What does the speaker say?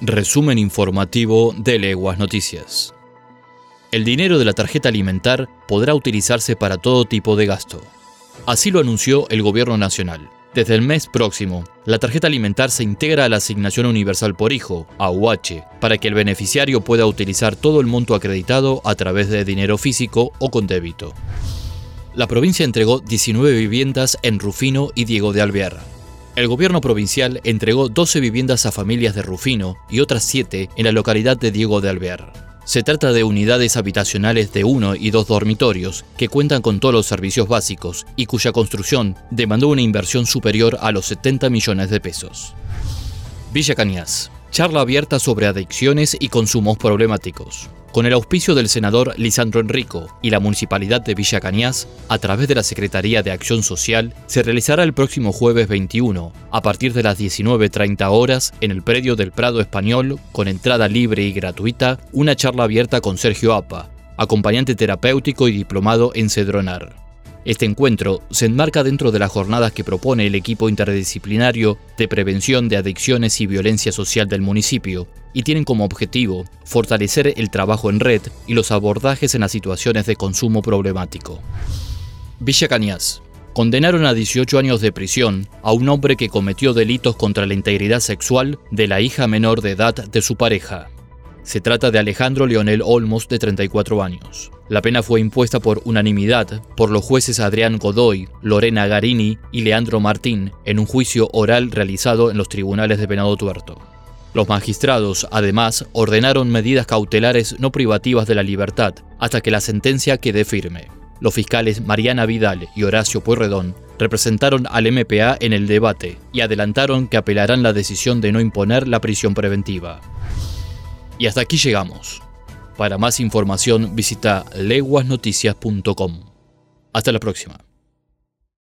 Resumen informativo de Leguas Noticias. El dinero de la tarjeta alimentar podrá utilizarse para todo tipo de gasto. Así lo anunció el Gobierno Nacional. Desde el mes próximo, la tarjeta alimentar se integra a la Asignación Universal por Hijo, AUH, para que el beneficiario pueda utilizar todo el monto acreditado a través de dinero físico o con débito. La provincia entregó 19 viviendas en Rufino y Diego de Alvear. El gobierno provincial entregó 12 viviendas a familias de Rufino y otras 7 en la localidad de Diego de Alvear. Se trata de unidades habitacionales de uno y dos dormitorios que cuentan con todos los servicios básicos y cuya construcción demandó una inversión superior a los 70 millones de pesos. Villa Cañas. Charla abierta sobre adicciones y consumos problemáticos con el auspicio del senador Lisandro Enrico y la Municipalidad de Villa Cañas, a través de la Secretaría de Acción Social, se realizará el próximo jueves 21, a partir de las 19.30 horas, en el predio del Prado Español, con entrada libre y gratuita, una charla abierta con Sergio Apa, acompañante terapéutico y diplomado en Cedronar. Este encuentro se enmarca dentro de las jornadas que propone el equipo interdisciplinario de prevención de adicciones y violencia social del municipio y tienen como objetivo fortalecer el trabajo en red y los abordajes en las situaciones de consumo problemático. Villa Cañas. Condenaron a 18 años de prisión a un hombre que cometió delitos contra la integridad sexual de la hija menor de edad de su pareja. Se trata de Alejandro Leonel Olmos, de 34 años. La pena fue impuesta por unanimidad por los jueces Adrián Godoy, Lorena Garini y Leandro Martín en un juicio oral realizado en los tribunales de Venado Tuerto. Los magistrados, además, ordenaron medidas cautelares no privativas de la libertad hasta que la sentencia quede firme. Los fiscales Mariana Vidal y Horacio Pueyrredón representaron al MPA en el debate y adelantaron que apelarán la decisión de no imponer la prisión preventiva. Y hasta aquí llegamos. Para más información visita leguasnoticias.com. Hasta la próxima.